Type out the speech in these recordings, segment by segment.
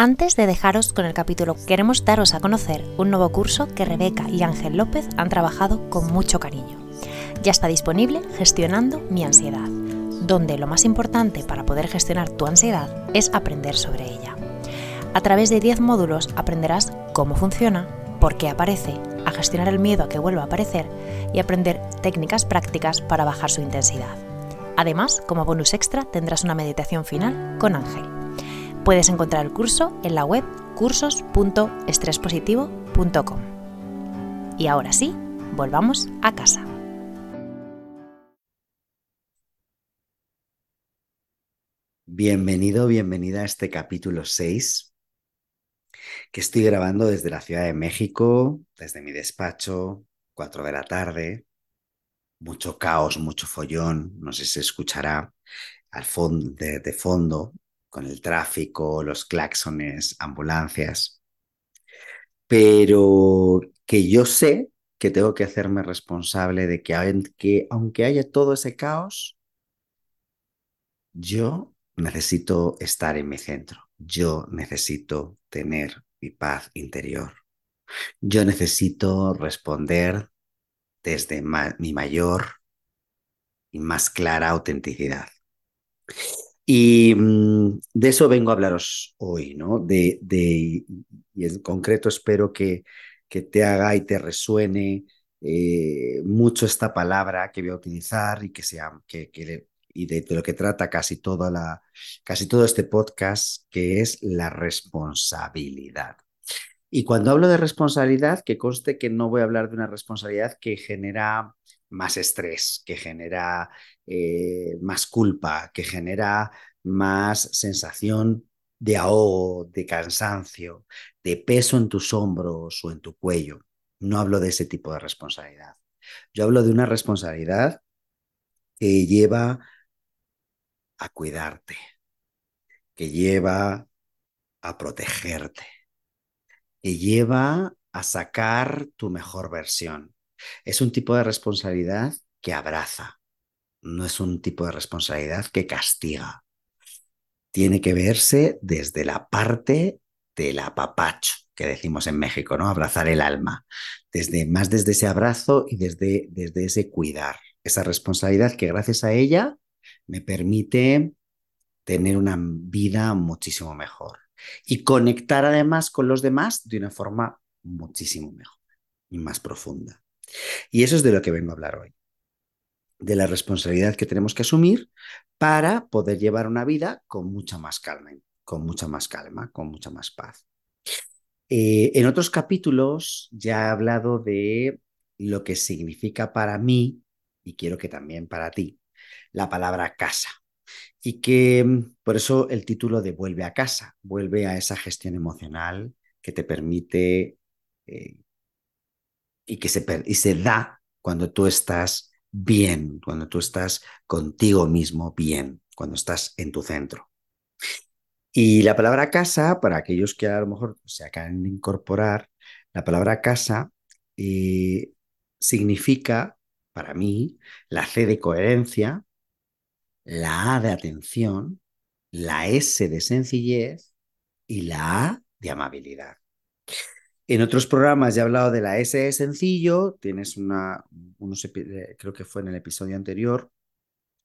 Antes de dejaros con el capítulo, queremos daros a conocer un nuevo curso que Rebeca y Ángel López han trabajado con mucho cariño. Ya está disponible Gestionando mi ansiedad, donde lo más importante para poder gestionar tu ansiedad es aprender sobre ella. A través de 10 módulos aprenderás cómo funciona, por qué aparece, a gestionar el miedo a que vuelva a aparecer y aprender técnicas prácticas para bajar su intensidad. Además, como bonus extra tendrás una meditación final con Ángel. Puedes encontrar el curso en la web cursos.estrespositivo.com. Y ahora sí, volvamos a casa. Bienvenido, bienvenida a este capítulo 6 que estoy grabando desde la Ciudad de México, desde mi despacho, 4 de la tarde. Mucho caos, mucho follón, no sé si se escuchará al de fondo con el tráfico, los claxones, ambulancias, pero que yo sé que tengo que hacerme responsable de que, aunque haya todo ese caos, yo necesito estar en mi centro, yo necesito tener mi paz interior, yo necesito responder desde mi mayor y más clara autenticidad. Y mm, de eso vengo a hablaros hoy, ¿no? De, de, y en concreto espero que, que te haga y te resuene eh, mucho esta palabra que voy a utilizar y que sea, que, que y de, de, lo que trata casi, toda la, casi todo este podcast, que es la responsabilidad. Y cuando hablo de responsabilidad, que conste que no voy a hablar de una responsabilidad que genera más estrés, que genera eh, más culpa, que genera más sensación de ahogo, de cansancio, de peso en tus hombros o en tu cuello. No hablo de ese tipo de responsabilidad. Yo hablo de una responsabilidad que lleva a cuidarte, que lleva a protegerte, que lleva a sacar tu mejor versión, es un tipo de responsabilidad que abraza, no es un tipo de responsabilidad que castiga. Tiene que verse desde la parte del apapacho, que decimos en México, ¿no? Abrazar el alma, desde, más desde ese abrazo y desde, desde ese cuidar, esa responsabilidad que gracias a ella me permite tener una vida muchísimo mejor y conectar además con los demás de una forma muchísimo mejor y más profunda. Y eso es de lo que vengo a hablar hoy, de la responsabilidad que tenemos que asumir para poder llevar una vida con mucha más calma, con mucha más calma, con mucha más paz. Eh, en otros capítulos ya he hablado de lo que significa para mí, y quiero que también para ti, la palabra casa. Y que mm, por eso el título de Vuelve a casa, vuelve a esa gestión emocional que te permite eh, y que se, y se da cuando tú estás bien, cuando tú estás contigo mismo bien, cuando estás en tu centro. Y la palabra casa, para aquellos que a lo mejor se acaban de incorporar, la palabra casa eh, significa, para mí, la C de coherencia, la A de atención, la S de sencillez y la A de amabilidad. En otros programas ya he hablado de la S sencillo, tienes una, eh, creo que fue en el episodio anterior,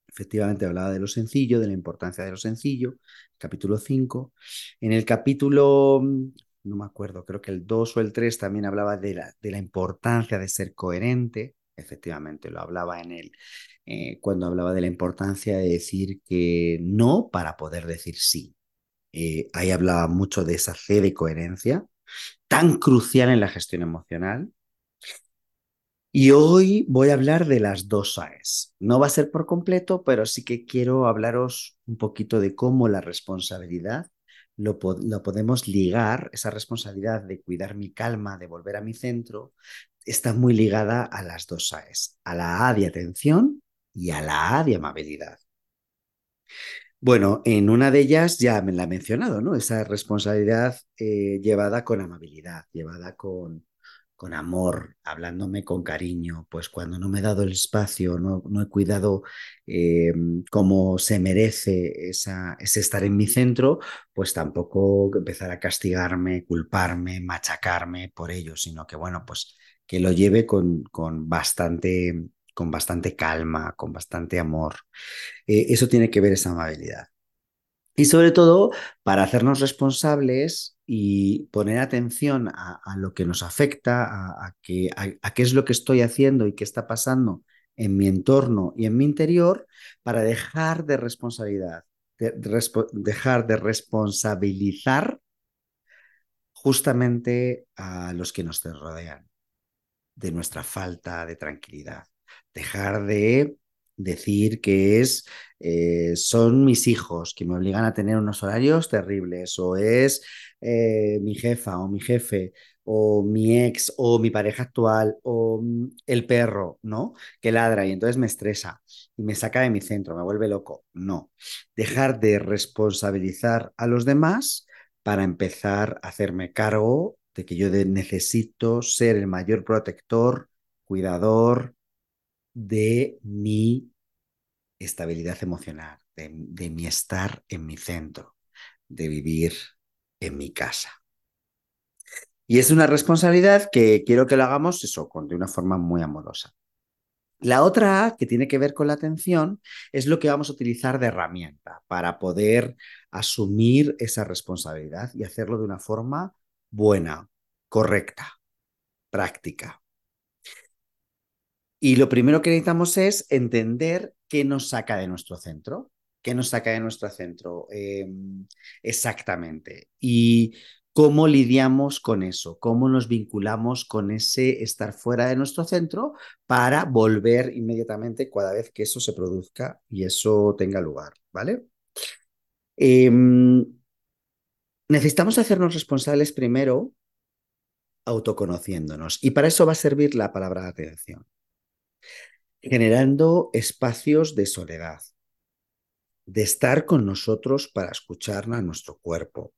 efectivamente hablaba de lo sencillo, de la importancia de lo sencillo, capítulo 5. En el capítulo, mm, no me acuerdo, creo que el 2 o el 3 también hablaba de la, de la importancia de ser coherente, efectivamente lo hablaba en él, eh, cuando hablaba de la importancia de decir que no para poder decir sí. Eh, ahí hablaba mucho de esa C de coherencia, tan crucial en la gestión emocional. Y hoy voy a hablar de las dos AES. No va a ser por completo, pero sí que quiero hablaros un poquito de cómo la responsabilidad lo, lo, podemos ligar, esa responsabilidad de cuidar mi calma, de volver a mi centro, está muy ligada a las dos AES, a la A de atención y a la A de amabilidad. Bueno, en una de ellas ya me la he mencionado, ¿no? Esa responsabilidad eh, llevada con amabilidad, llevada con, con amor, hablándome con cariño, pues cuando no me he dado el espacio, no, no he cuidado eh, como se merece esa, ese estar en mi centro, pues tampoco empezar a castigarme, culparme, machacarme por ello, sino que bueno, pues que lo lleve con, con bastante con bastante calma, con bastante amor. Eh, eso tiene que ver esa amabilidad. Y sobre todo para hacernos responsables y poner atención a, lo que nos afecta, a, qué es lo que estoy haciendo y qué está pasando en mi entorno y en mi interior, para dejar de responsabilidad, dejar de responsabilizar justamente a los que nos rodean de nuestra falta de tranquilidad. Dejar de decir que es eh, son mis hijos que me obligan a tener unos horarios terribles o es eh, mi jefa o mi jefe o mi ex o mi pareja actual o mm, el perro, ¿no? Que ladra y entonces me estresa y me saca de mi centro, me vuelve loco. No, dejar de responsabilizar a los demás para empezar a hacerme cargo de que yo necesito ser el mayor protector, cuidador de mi estabilidad emocional, de, mi estar en mi centro, de vivir en mi casa. Y es una responsabilidad que quiero que lo hagamos eso, de una forma muy amorosa. La otra A, que tiene que ver con la atención, es lo que vamos a utilizar de herramienta para poder asumir esa responsabilidad y hacerlo de una forma buena, correcta, práctica. Y lo primero que necesitamos es entender qué nos saca de nuestro centro, qué nos saca de nuestro centro em, exactamente. Y cómo lidiamos con eso, cómo nos vinculamos con ese estar fuera de nuestro centro para volver inmediatamente cada vez que eso se produzca y eso tenga lugar, ¿vale? Em, necesitamos hacernos responsables primero autoconociéndonos y para eso va a servir la palabra atención, generando espacios de soledad, de estar con nosotros para escuchar a nuestro cuerpo,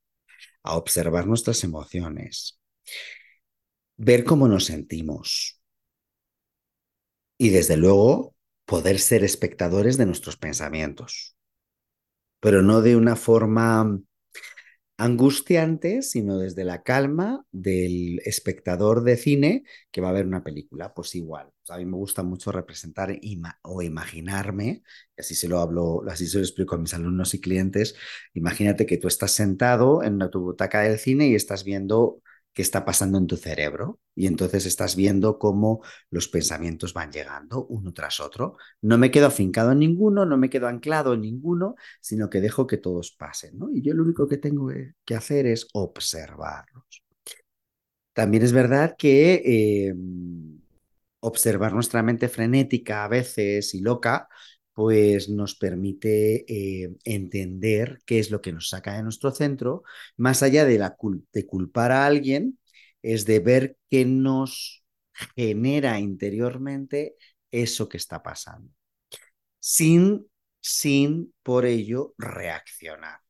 a observar nuestras emociones, ver cómo nos sentimos y desde luego poder ser espectadores de nuestros pensamientos, pero no de una forma angustiante, sino desde la calma del espectador de cine que va a ver una película. Pues igual, a mí me gusta mucho representar o imaginarme, y así se lo hablo, así se lo explico a mis alumnos y clientes. Imagínate que tú estás sentado en tu butaca del cine y estás viendo qué está pasando en tu cerebro y entonces estás viendo cómo los pensamientos van llegando uno tras otro. No me quedo afincado en ninguno, no me quedo anclado en ninguno, sino que dejo que todos pasen. ¿no? Y yo lo único que tengo que hacer es observarlos. También es verdad que em, observar nuestra mente frenética a veces y loca pues nos permite eh, entender qué es lo que nos saca de nuestro centro, más allá de, de culpar a alguien, es de ver qué nos genera interiormente eso que está pasando, sin, sin por ello reaccionar.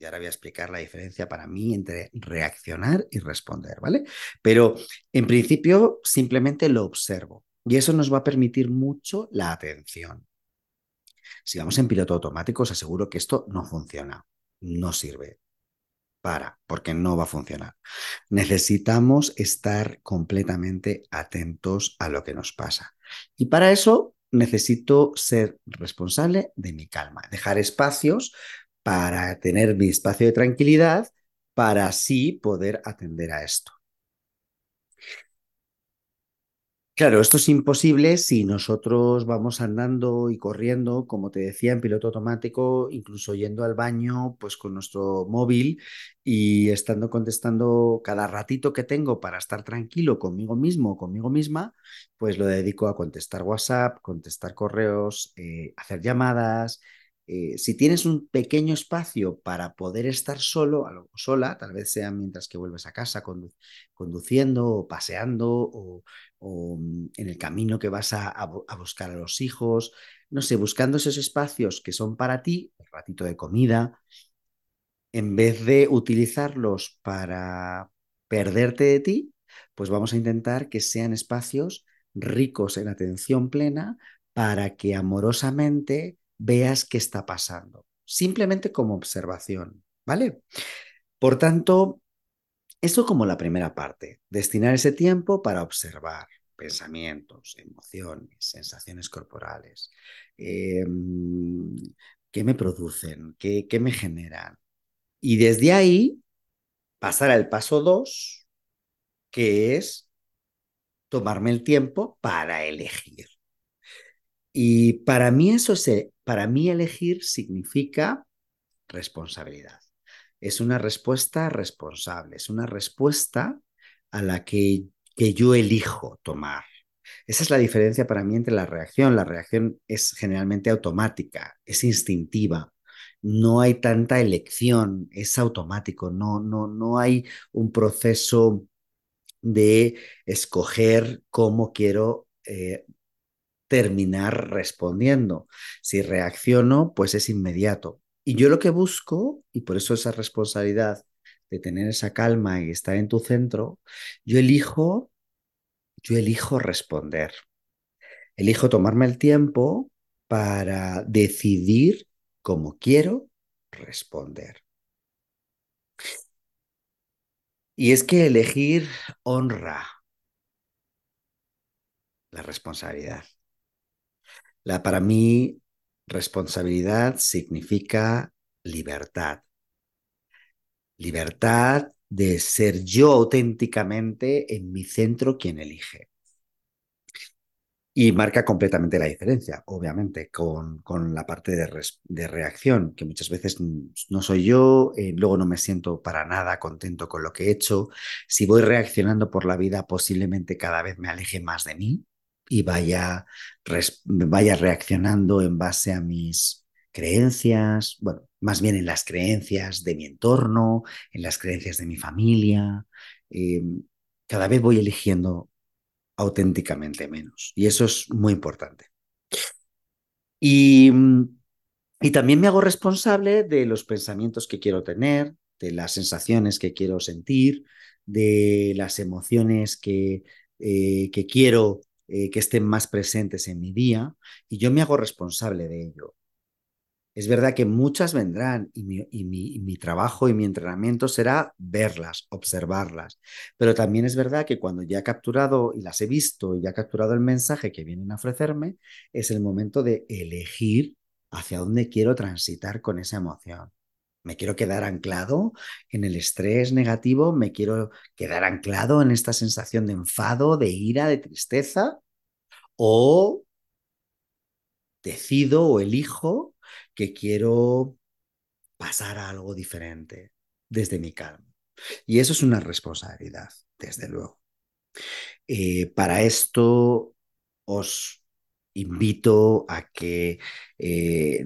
Y ahora voy a explicar la diferencia para mí entre reaccionar y responder, ¿vale? Pero en principio simplemente lo observo y eso nos va a permitir mucho la atención. Si vamos en piloto automático, os aseguro que esto no funciona, no sirve. Para, porque no va a funcionar. Necesitamos estar completamente atentos a lo que nos pasa. Y para eso necesito ser responsable de mi calma, dejar espacios para tener mi espacio de tranquilidad para así poder atender a esto. Claro, esto es imposible si nosotros vamos andando y corriendo, como te decía, en piloto automático, incluso yendo al baño, pues con nuestro móvil y estando contestando cada ratito que tengo para estar tranquilo conmigo mismo, conmigo misma, pues lo dedico a contestar WhatsApp, contestar correos, eh, hacer llamadas eh, si tienes un pequeño espacio para poder estar solo o sola, tal vez sea mientras que vuelves a casa condu conduciendo o paseando o, o, mm, en el camino que vas a, a, buscar a los hijos, no sé, buscando esos espacios que son para ti, el ratito de comida, en vez de utilizarlos para perderte de ti, pues vamos a intentar que sean espacios ricos en atención plena para que amorosamente veas qué está pasando, simplemente como observación, ¿vale? Por tanto, esto como la primera parte, destinar ese tiempo para observar pensamientos, emociones, sensaciones corporales, eh, qué me producen, qué, qué me generan. Y desde ahí pasar al paso dos, que es tomarme el tiempo para elegir. Y para mí eso se, para mí elegir significa responsabilidad. Es una respuesta responsable, es una respuesta a la que, que yo elijo tomar. Esa es la diferencia para mí entre la reacción. La reacción es generalmente automática, es instintiva. No hay tanta elección, es automático, no, no, no hay un proceso de escoger cómo quiero eh, terminar respondiendo. Si reacciono, pues es inmediato. Y yo lo que busco, y por eso esa responsabilidad de tener esa calma y estar en tu centro, yo elijo, yo elijo responder. Elijo tomarme el tiempo para decidir cómo quiero responder. Y es que elegir honra la responsabilidad. La, para mí, responsabilidad significa libertad. Libertad de ser yo auténticamente en mi centro quien elige. Y marca completamente la diferencia, obviamente, con, con la parte de, de, reacción, que muchas veces no soy yo, eh, luego no me siento para nada contento con lo que he hecho. Si voy reaccionando por la vida, posiblemente cada vez me aleje más de mí y vaya, vaya reaccionando en base a mis creencias, bueno, más bien en las creencias de mi entorno, en las creencias de mi familia. Eh, cada vez voy eligiendo auténticamente menos. Y eso es muy importante. Y, y, también me hago responsable de los pensamientos que quiero tener, de las sensaciones que quiero sentir, de las emociones que, eh, que quiero eh, que estén más presentes en mi día. Y yo me hago responsable de ello. Es verdad que muchas vendrán y mi, y, mi, y mi, trabajo y mi entrenamiento será verlas, observarlas. Pero también es verdad que cuando ya he capturado y las he visto y ya he capturado el mensaje que vienen a ofrecerme, es el momento de elegir hacia dónde quiero transitar con esa emoción. Me quiero quedar anclado en el estrés negativo, me quiero quedar anclado en esta sensación de enfado, de ira, de tristeza, o decido o elijo que quiero pasar a algo diferente desde mi calma. Y eso es una responsabilidad, desde luego. Eh, para esto os invito a que eh,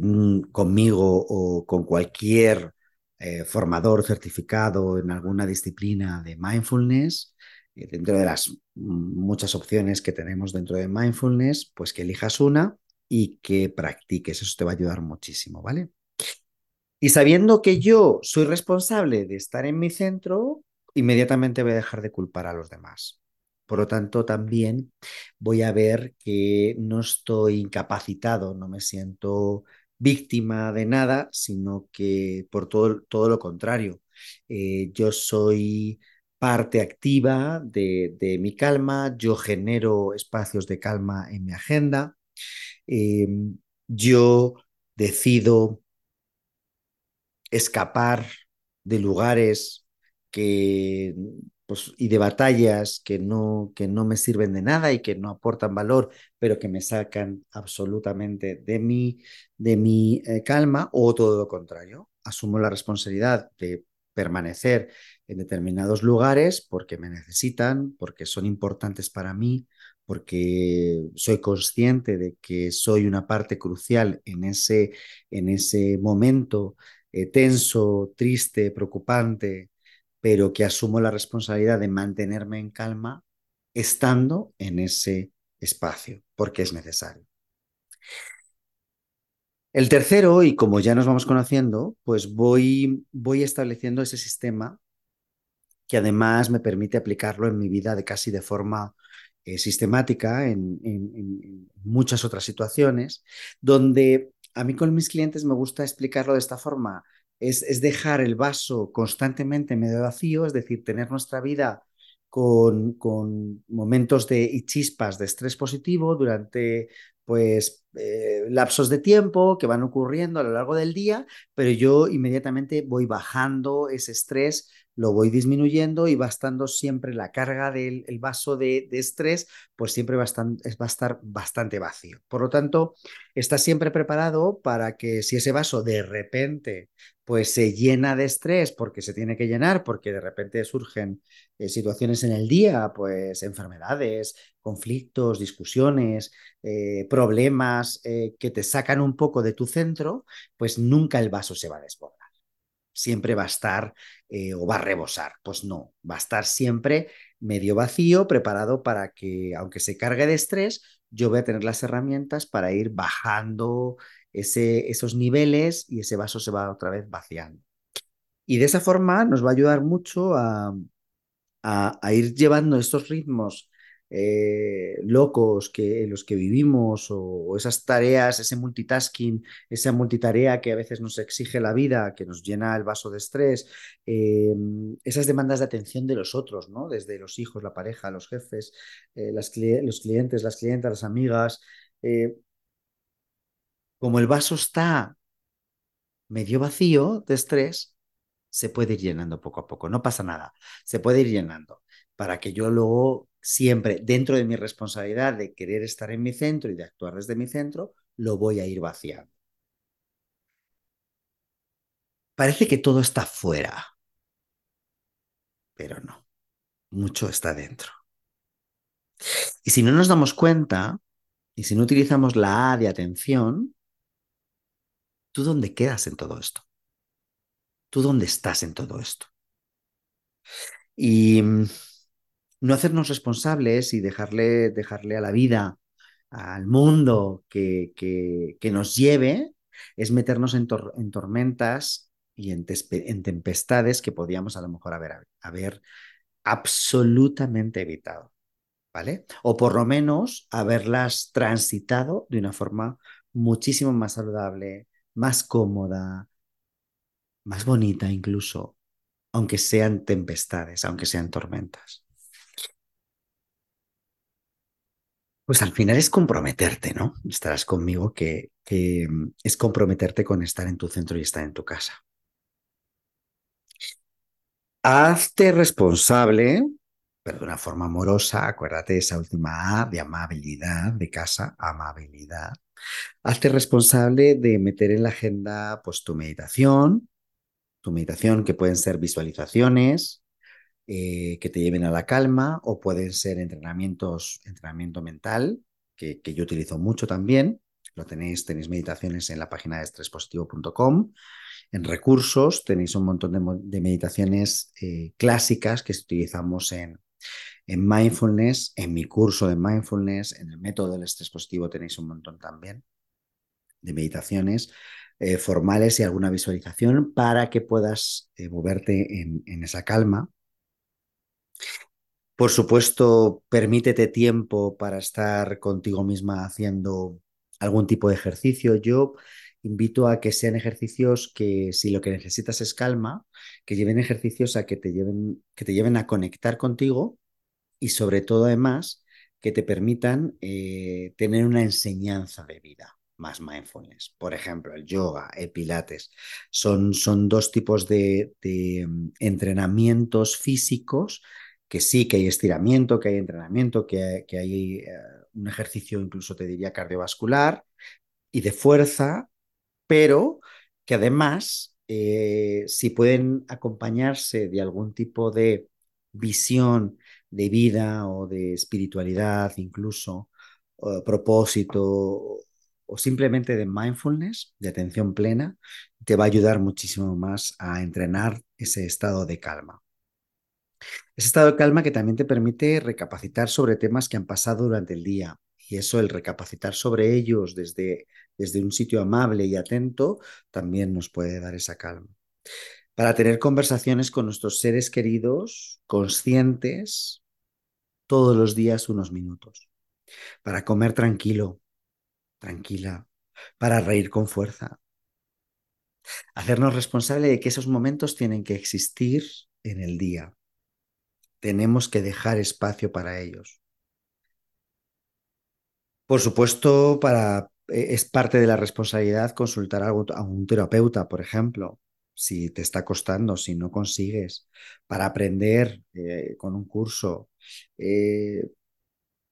conmigo o con cualquier eh, formador certificado en alguna disciplina de mindfulness, eh, dentro de las muchas opciones que tenemos dentro de mindfulness, pues que elijas una y que practiques. Eso te va a ayudar muchísimo, ¿vale? Y sabiendo que yo soy responsable de estar en mi centro, inmediatamente voy a dejar de culpar a los demás. Por lo tanto, también voy a ver que no estoy incapacitado, no me siento víctima de nada, sino que por todo, todo lo contrario, eh, yo soy parte activa de, de, mi calma, yo genero espacios de calma en mi agenda, eh, yo decido escapar de lugares que, pues, y de batallas que no, que no me sirven de nada y que no aportan valor, pero que me sacan absolutamente de mi, de mi eh, calma, o todo lo contrario, asumo la responsabilidad de permanecer en determinados lugares porque me necesitan, porque son importantes para mí, porque soy consciente de que soy una parte crucial en ese, en ese momento eh, tenso, triste, preocupante, pero que asumo la responsabilidad de mantenerme en calma estando en ese espacio, porque es necesario. El tercero, y como ya nos vamos conociendo, pues voy, voy estableciendo ese sistema que además me permite aplicarlo en mi vida de casi de forma eh, sistemática en, en, en, muchas otras situaciones, donde a mí con mis clientes me gusta explicarlo de esta forma. Es, es dejar el vaso constantemente medio vacío, es decir, tener nuestra vida con, con, momentos de y chispas de estrés positivo durante pues eh, lapsos de tiempo que van ocurriendo a lo largo del día, pero yo inmediatamente voy bajando ese estrés lo voy disminuyendo y va estando siempre la carga del el vaso de, de, estrés, pues siempre va a, estar, va a estar bastante vacío. Por lo tanto, está siempre preparado para que si ese vaso de repente pues se llena de estrés porque se tiene que llenar, porque de repente surgen eh, situaciones en el día, pues enfermedades, conflictos, discusiones, eh, problemas eh, que te sacan un poco de tu centro, pues nunca el vaso se va a desbordar siempre va a estar eh, o va a rebosar. Pues no, va a estar siempre medio vacío, preparado para que, aunque se cargue de estrés, yo voy a tener las herramientas para ir bajando ese, esos niveles y ese vaso se va otra vez vaciando. Y de esa forma nos va a ayudar mucho a, a, a ir llevando estos ritmos eh, locos que, en los que vivimos o, esas tareas, ese multitasking, esa multitarea que a veces nos exige la vida, que nos llena el vaso de estrés, eh, esas demandas de atención de los otros, ¿no? desde los hijos, la pareja, los jefes, eh, las, los clientes, las clientas, las amigas. Como el vaso está medio vacío de estrés, se puede ir llenando poco a poco, no pasa nada, se puede ir llenando para que yo luego siempre dentro de mi responsabilidad de querer estar en mi centro y de actuar desde mi centro, lo voy a ir vaciando. Parece que todo está fuera, pero no, mucho está dentro. Y si no nos damos cuenta, y si no utilizamos la A de atención, ¿tú dónde quedas en todo esto? ¿Tú dónde estás en todo esto? Y no hacernos responsables y dejarle, dejarle a la vida, al mundo que, que, que nos lleve, es meternos en, tor en tormentas y en, en, tempestades que podíamos a lo mejor haber, haber absolutamente evitado, ¿vale? O por lo menos haberlas transitado de una forma muchísimo más saludable, más cómoda, más bonita incluso, aunque sean tempestades, aunque sean tormentas. Pues al final es comprometerte, ¿no? Estarás conmigo que, que, es comprometerte con estar en tu centro y estar en tu casa. Hazte responsable, pero de una forma amorosa, acuérdate de esa última A de amabilidad, de casa, amabilidad. Hazte responsable de meter en la agenda pues tu meditación, tu meditación que pueden ser visualizaciones, eh, que te lleven a la calma o pueden ser entrenamientos, entrenamiento mental, que, yo utilizo mucho también. Lo tenéis, tenéis meditaciones en la página de estrespositivo.com. En recursos tenéis un montón de, meditaciones eh, clásicas que utilizamos en, en mindfulness, en mi curso de mindfulness, en el método del estrés positivo tenéis un montón también de meditaciones eh, formales y alguna visualización para que puedas moverte en, esa calma por supuesto, permítete tiempo para estar contigo misma haciendo algún tipo de ejercicio. Yo invito a que sean ejercicios que si lo que necesitas es calma, que lleven ejercicios a que te lleven, que te lleven a conectar contigo y sobre todo además que te permitan eh, tener una enseñanza de vida más mindfulness. Por ejemplo, el yoga, el pilates, son, son dos tipos de, de um, entrenamientos físicos que sí, que hay estiramiento, que hay entrenamiento, que hay, que hay eh, un ejercicio incluso te diría cardiovascular y de fuerza, pero que además, eh, si pueden acompañarse de algún tipo de visión de vida o de espiritualidad incluso, propósito o simplemente de mindfulness, de atención plena, te va a ayudar muchísimo más a entrenar ese estado de calma. Ese estado de calma que también te permite recapacitar sobre temas que han pasado durante el día. Y eso, el recapacitar sobre ellos desde, desde un sitio amable y atento, también nos puede dar esa calma. Para tener conversaciones con nuestros seres queridos, conscientes, todos los días unos minutos. Para comer tranquilo, tranquila, para reír con fuerza. Hacernos responsable de que esos momentos tienen que existir en el día. Tenemos que dejar espacio para ellos. Por supuesto, para, e, es parte de la responsabilidad consultar a un terapeuta, por ejemplo, si te está costando, si no consigues, para aprender eh, con un curso, eh,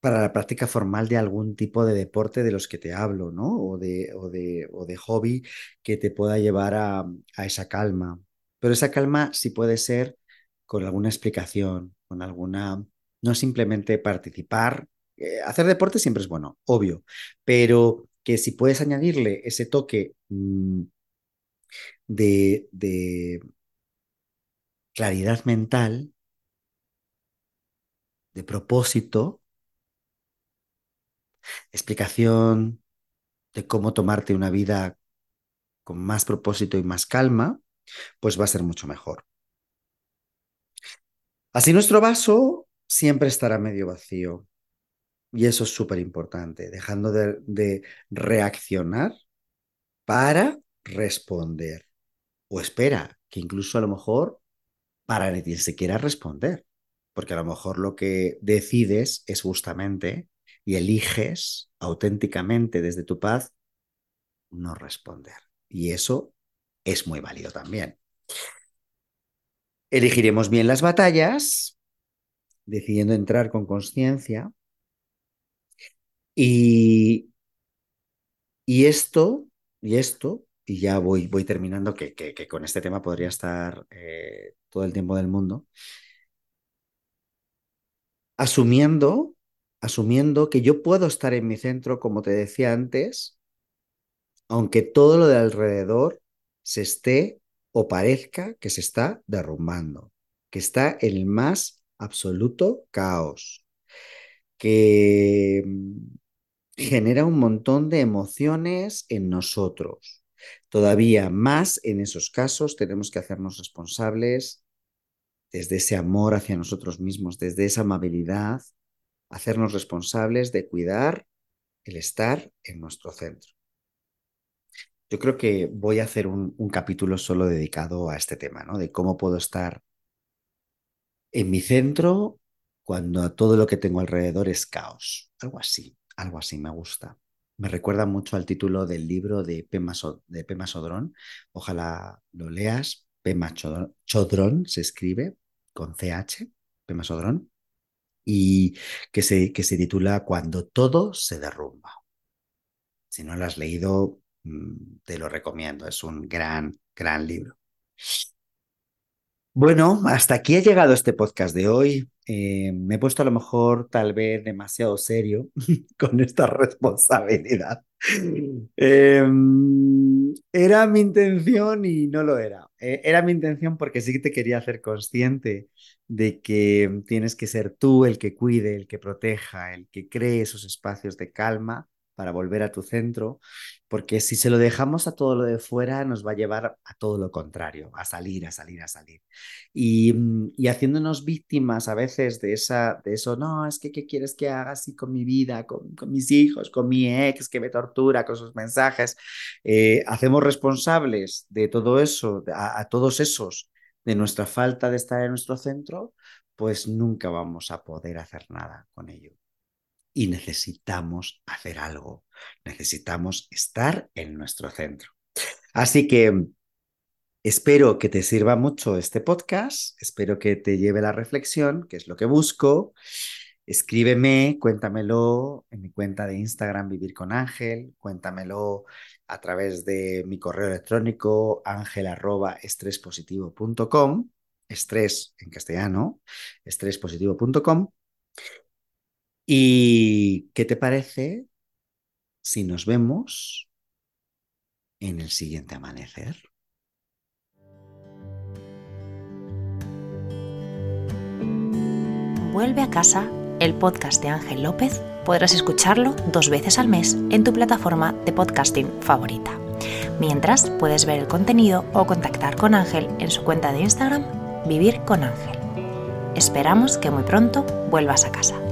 para la práctica formal de algún tipo de deporte de los que te hablo, ¿no? O de, o de, o de hobby que te pueda llevar a, a, esa calma. Pero esa calma sí puede ser con alguna explicación, con alguna, no simplemente participar. Eh, hacer deporte siempre es bueno, obvio, pero que si puedes añadirle ese toque mmm, de, de claridad mental, de propósito, explicación de cómo tomarte una vida con más propósito y más calma, pues va a ser mucho mejor. Así nuestro vaso siempre estará medio vacío. Y eso es súper importante, dejando de, de, reaccionar para responder. O espera, que incluso a lo mejor para ni siquiera responder. Porque a lo mejor lo que decides es justamente y eliges auténticamente desde tu paz no responder. Y eso es muy válido también. Elegiremos bien las batallas, decidiendo entrar con conciencia. Y, y esto, y esto, y ya voy, voy terminando, que, que, con este tema podría estar eh, todo el tiempo del mundo, asumiendo asumiendo que yo puedo estar en mi centro, como te decía antes, aunque todo lo de alrededor se esté o parezca que se está derrumbando, que está en el más absoluto caos, que mm, genera un montón de emociones en nosotros. Todavía más en esos casos tenemos que hacernos responsables desde ese amor hacia nosotros mismos, desde esa amabilidad, hacernos responsables de cuidar el estar en nuestro centro. Yo creo que voy a hacer un, capítulo solo dedicado a este tema, ¿no? De cómo puedo estar en mi centro cuando todo lo que tengo alrededor es caos. Algo así, algo así me gusta. Me recuerda mucho al título del libro de Pema, Sodrón. Ojalá lo leas. Pema Chodrón se escribe con CH, Pema Sodrón y que se, que se titula Cuando todo se derrumba. Si no lo has leído, te lo recomiendo, es un gran, gran libro. Bueno, hasta aquí ha llegado este podcast de hoy. Eh, me he puesto a lo mejor tal vez demasiado serio con esta responsabilidad. Eh, era mi intención y no lo era. Eh, era mi intención porque sí que te quería hacer consciente de que tienes que ser tú el que cuide, el que proteja, el que cree esos espacios de calma para volver a tu centro, porque si se lo dejamos a todo lo de fuera, nos va a llevar a todo lo contrario, a salir, a salir, a salir. Y, mm, y haciéndonos víctimas a veces de, esa, de eso, no, es que ¿qué quieres que haga así con mi vida, con, con mis hijos, con mi ex que me tortura con sus mensajes? Eh, hacemos responsables de todo eso, a, a todos esos, de nuestra falta de estar en nuestro centro, pues nunca vamos a poder hacer nada con ello y necesitamos hacer algo, necesitamos estar en nuestro centro. Así que espero que te sirva mucho este podcast, espero que te lleve la reflexión, que es lo que busco. Escríbeme, cuéntamelo en mi cuenta de Instagram Vivir con Ángel, cuéntamelo a través de mi correo electrónico ángel@estrespositivo.com estrés en castellano, estrespositivo.com. ¿Y qué te parece si nos vemos en el siguiente amanecer? Vuelve a casa, el podcast de Ángel López, podrás escucharlo dos veces al mes en tu plataforma de podcasting favorita. Mientras puedes ver el contenido o contactar con Ángel en su cuenta de Instagram Vivir con Ángel. Esperamos que muy pronto vuelvas a casa.